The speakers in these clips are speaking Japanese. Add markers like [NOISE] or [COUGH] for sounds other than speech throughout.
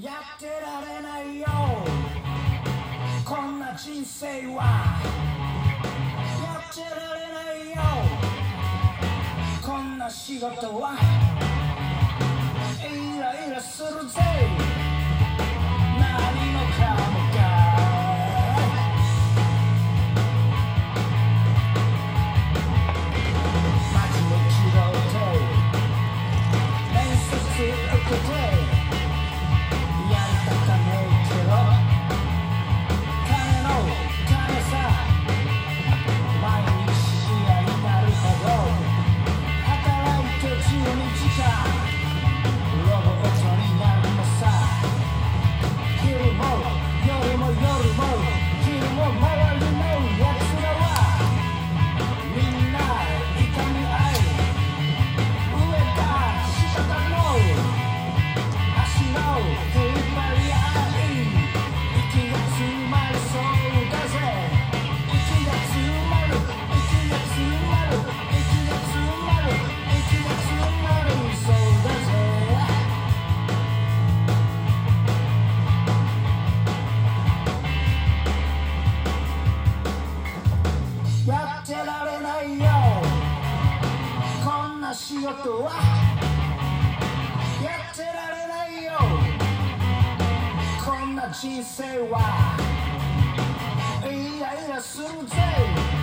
やってられないよ。こんな人生は。やってられないよ。こんな仕事は。イライラするぜ。何もかも。こんな人生はイライ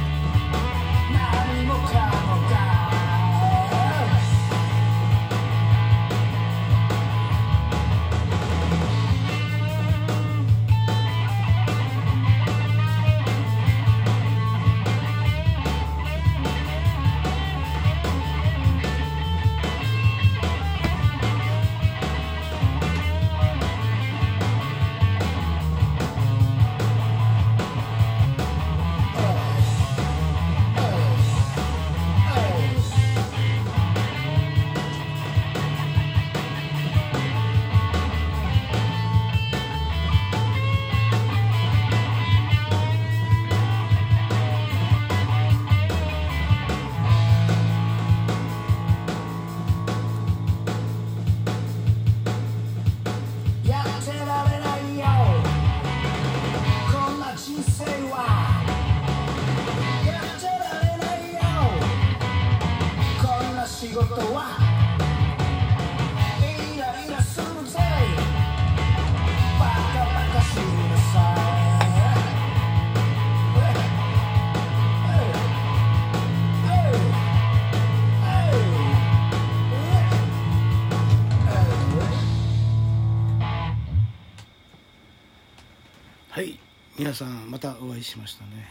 はい。皆さんまたお会いしましたね。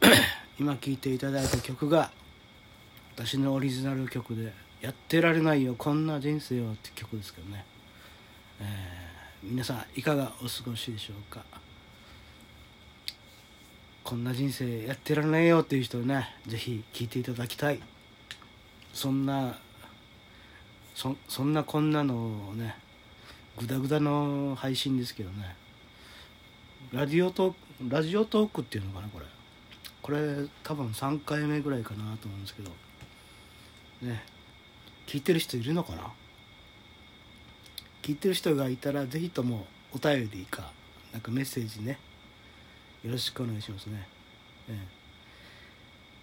[CLEARS THROAT] 今聴いていただいた曲が私のオリジナル曲で「やってられないよこんな人生を」って曲ですけどね、えー皆さんいかがお過ごしでしょうか。こんな人生やってられないよっていう人をねぜひ聴いていただきたい。そんなそそんなこんなのをねグダグダの配信ですけどね。ラジオトークラジオトークっていうのかなこれ。これ多分3回目ぐらいかなと思うんですけど。ね。聞いてる人いるのかな？聞いてる人がいたらぜひともお便りかなんかメッセージね。よろしくお願いしますね、ええ。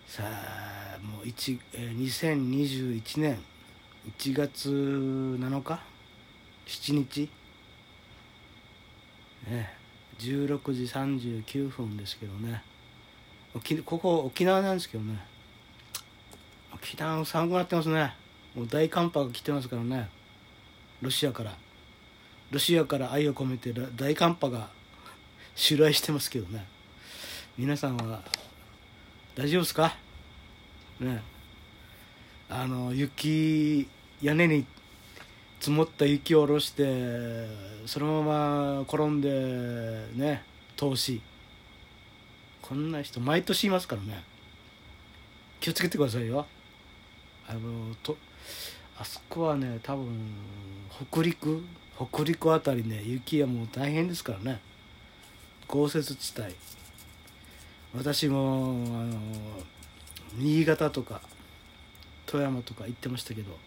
さあもう1、えー2021年。1月7日？7日？ねえ。16時39分ですけどね。沖ここ沖縄なんですけどね。沖縄寒くなってますね。もう大寒波が来てますからね。ロシアから。ロシアから愛を込めて大寒波が [LAUGHS] 襲来してますけどね。皆さんは大丈夫ですか？ね。あの雪屋根に積もった雪を下ろしてそのまま転んでね投資。こんな人毎年いますからね。気をつけてくださいよ。あのとあそこはね多分北陸北陸あたりね雪はもう大変ですからね。豪雪地帯。私もあの新潟とか富山とか行ってましたけど。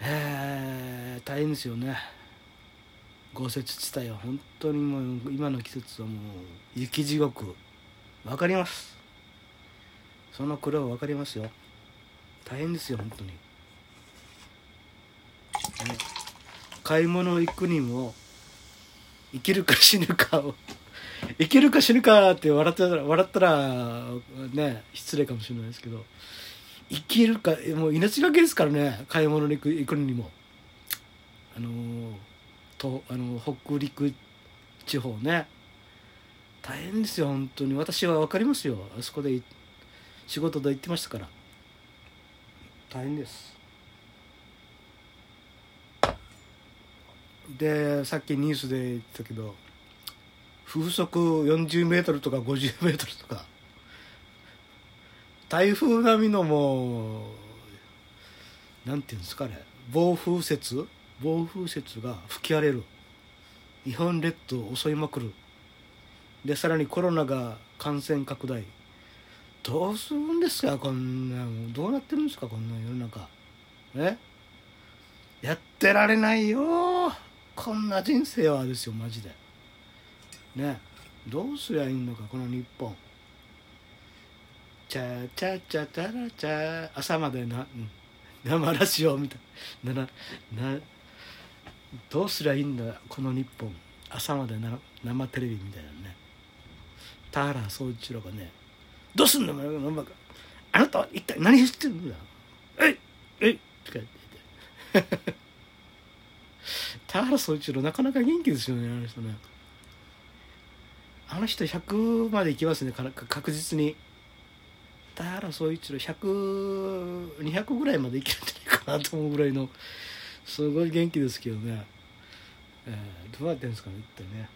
え、大変ですよね。豪雪地帯は本当にもう今の季節はもう雪地獄。わかります。その苦労わかりますよ。大変ですよ本当に、ね、買い物行くにも生きるか死ぬかを生きるか死ぬかって笑ったら笑ったらね失礼かもしれないですけど。生きるかもう命がけですからね。買い物に行く行くにも。あのとあの北陸地方ね。大変ですよ本当に。私は分かりますよ。あそこで仕事で行ってましたから。大変です。でさっきニュースで言ってたけど風速40メートルとか50メートルとか。台風並みのもうなんていうんですかね暴風雪？暴風雪が吹き荒れる。日本列島を襲いまくる。でさらにコロナが感染拡大。どうするんですか？こんなどうなってるんですか？こんな世の中。え？やってられないよ。こんな人生はですよマジで。ね？どうすりゃいいのかこの日本。チャチャチャチャラチャ。朝までな、生ラジオみたい。なななどうすりゃいいんだこの日本。朝までな生テレビみたいなね。田原総一郎がね「どうすんのあなたは一体何してるんだえいえい!」とか言って。[LAUGHS] 田原総一郎なかなか元気ですよねあの人ね。あの人100までいきますね確実に。田原総一郎100200ぐらいまでいけるんじゃないかなと思うぐらいのすごい元気ですけどね、えー、どうやってんですかね一体ね。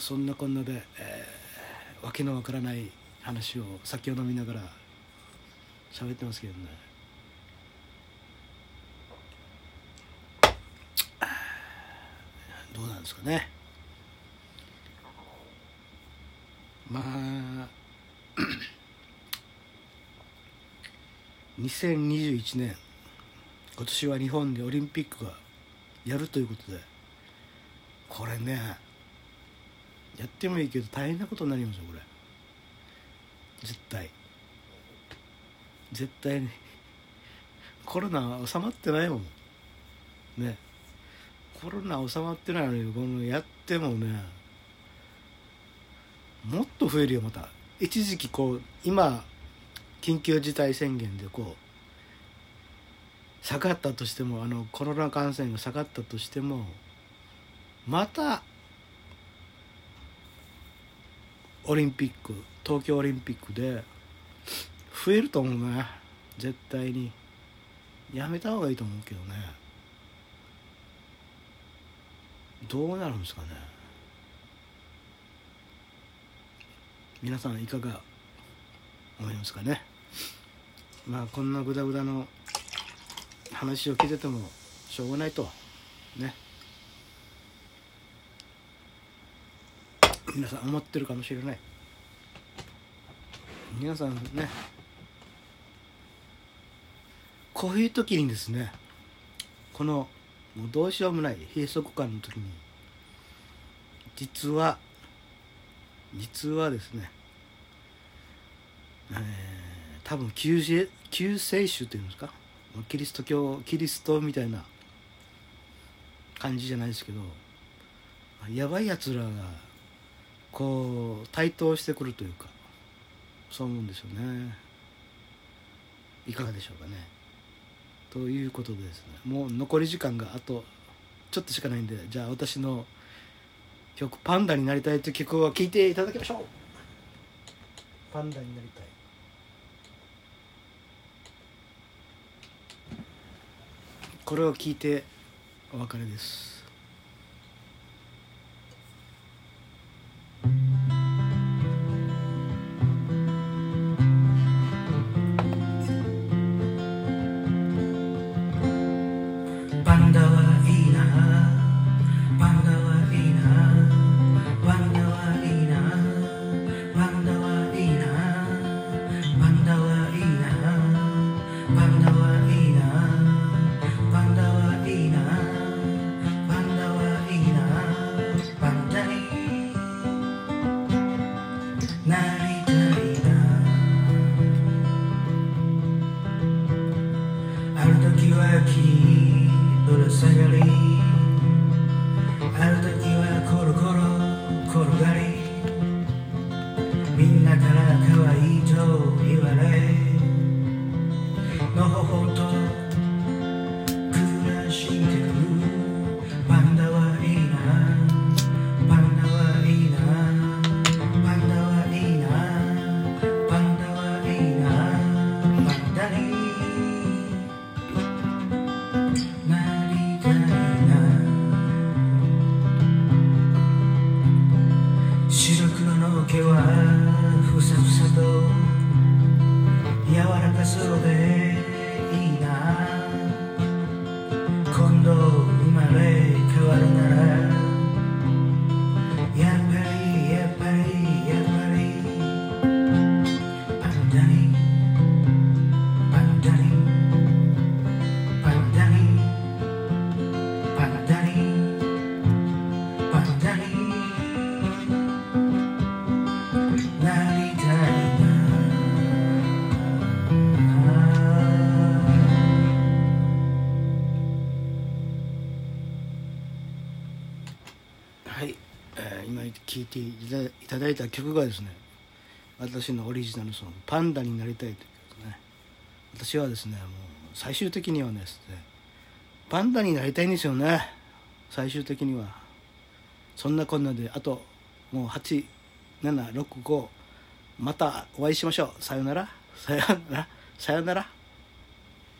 そんなこんなで、えー、わけのわからない話を酒を飲みながら喋ってますけどね。どうなんですかね。まあ2021年今年は日本でオリンピックがやるということでこれねやってもいいけど大変なことになりますよこれ。絶対。絶対に。コロナ収まってないもん。ね。コロナ収まってないのにこのやってもねもっと増えるよまた一時期こう今緊急事態宣言でこう下がったとしてもあのコロナ感染が下がったとしてもまたオリンピック東京オリンピックで増えると思うね。絶対に。やめた方がいいと思うけどね。どうなるんですかね。皆さんいかが思いますかね？まあこんなグダグダの話を聞いててもしょうがないとね。皆さん思ってるかもしれない。皆さんね。こういう時にですねこのもうどうしようもない閉塞感の時に実は実はですね、えー、多分救世救世主というんですか？キリスト教キリストみたいな感じじゃないですけどやばいやつらがこう台頭してくるというかそう思うんですよね。いかがでしょうかね。ということでですねもう残り時間があとちょっとしかないんでじゃあ私の曲「パンダになりたい」という曲を聴いていただきましょう。パンダになりたい。これを聞いてお別れです nine. 白黒の毛はふさふさと柔らかそうでいいな。いただいた曲がですね私のオリジナルソング「パンダになりたい」という曲ですね。私はですねもう最終的にはですねパンダになりたいんですよね。最終的には。そんなこんなであともう8765またお会いしましょう。さよなら。さよなら。さよなら。